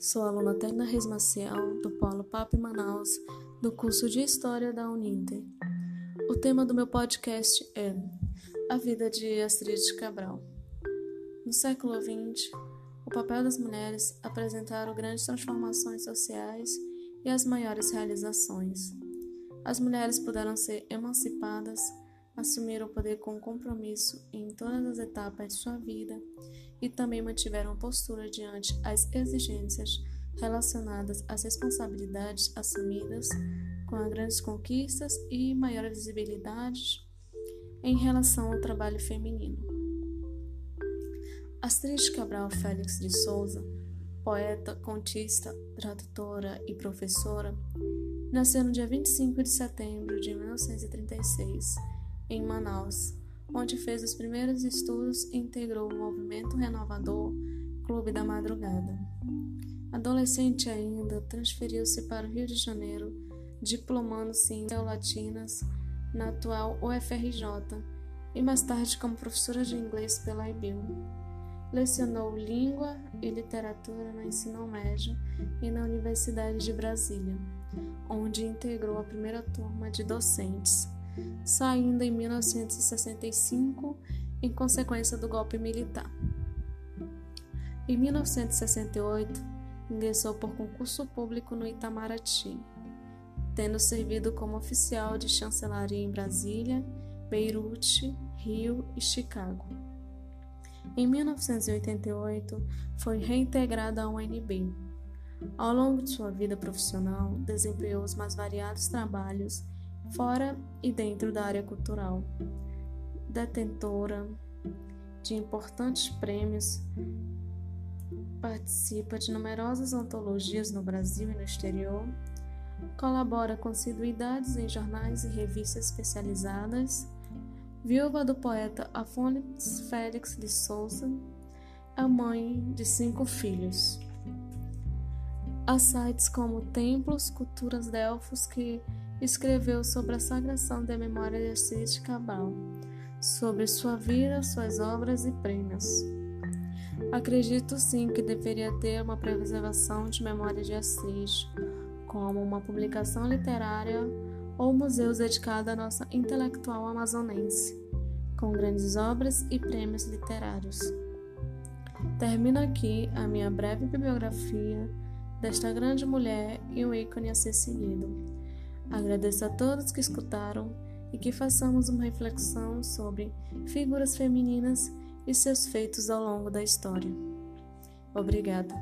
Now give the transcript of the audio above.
Sou aluna Tecna Reis Maciel, do Polo Papo Manaus, do curso de História da Uninter. O tema do meu podcast é A Vida de Astrid Cabral. No século XX, o papel das mulheres apresentaram grandes transformações sociais e as maiores realizações. As mulheres puderam ser emancipadas, assumiram o poder com compromisso em todas as etapas de sua vida e também mantiveram postura diante as exigências relacionadas às responsabilidades assumidas com as grandes conquistas e maior visibilidade em relação ao trabalho feminino. Astrid Cabral Félix de Souza, poeta, contista, tradutora e professora, nasceu no dia 25 de setembro de 1936 em Manaus, onde fez os primeiros estudos e integrou o movimento renovador Clube da Madrugada. Adolescente ainda, transferiu-se para o Rio de Janeiro, diplomando-se em Teolatinas na atual UFRJ e mais tarde como professora de inglês pela IBIL. Lecionou língua e literatura no ensino médio e na Universidade de Brasília, onde integrou a primeira turma de docentes saindo em 1965 em consequência do golpe militar. Em 1968, ingressou por concurso público no Itamaraty, tendo servido como oficial de chancelaria em Brasília, Beirute, Rio e Chicago. Em 1988, foi reintegrada à UNB. Ao longo de sua vida profissional, desempenhou os mais variados trabalhos fora e dentro da área cultural. Detentora de importantes prêmios, participa de numerosas antologias no Brasil e no exterior, colabora com assiduidades em jornais e revistas especializadas, viúva do poeta Afonso Félix de Souza, a mãe de cinco filhos. Há sites como Templos, Culturas Delfos que escreveu sobre a sagração da memória de Assis Cabral, sobre sua vida, suas obras e prêmios. Acredito sim que deveria ter uma preservação de memória de Assis, como uma publicação literária ou museus dedicado à nossa intelectual amazonense, com grandes obras e prêmios literários. Termino aqui a minha breve bibliografia desta grande mulher e um ícone a ser seguido. Agradeço a todos que escutaram e que façamos uma reflexão sobre figuras femininas e seus feitos ao longo da história. Obrigada.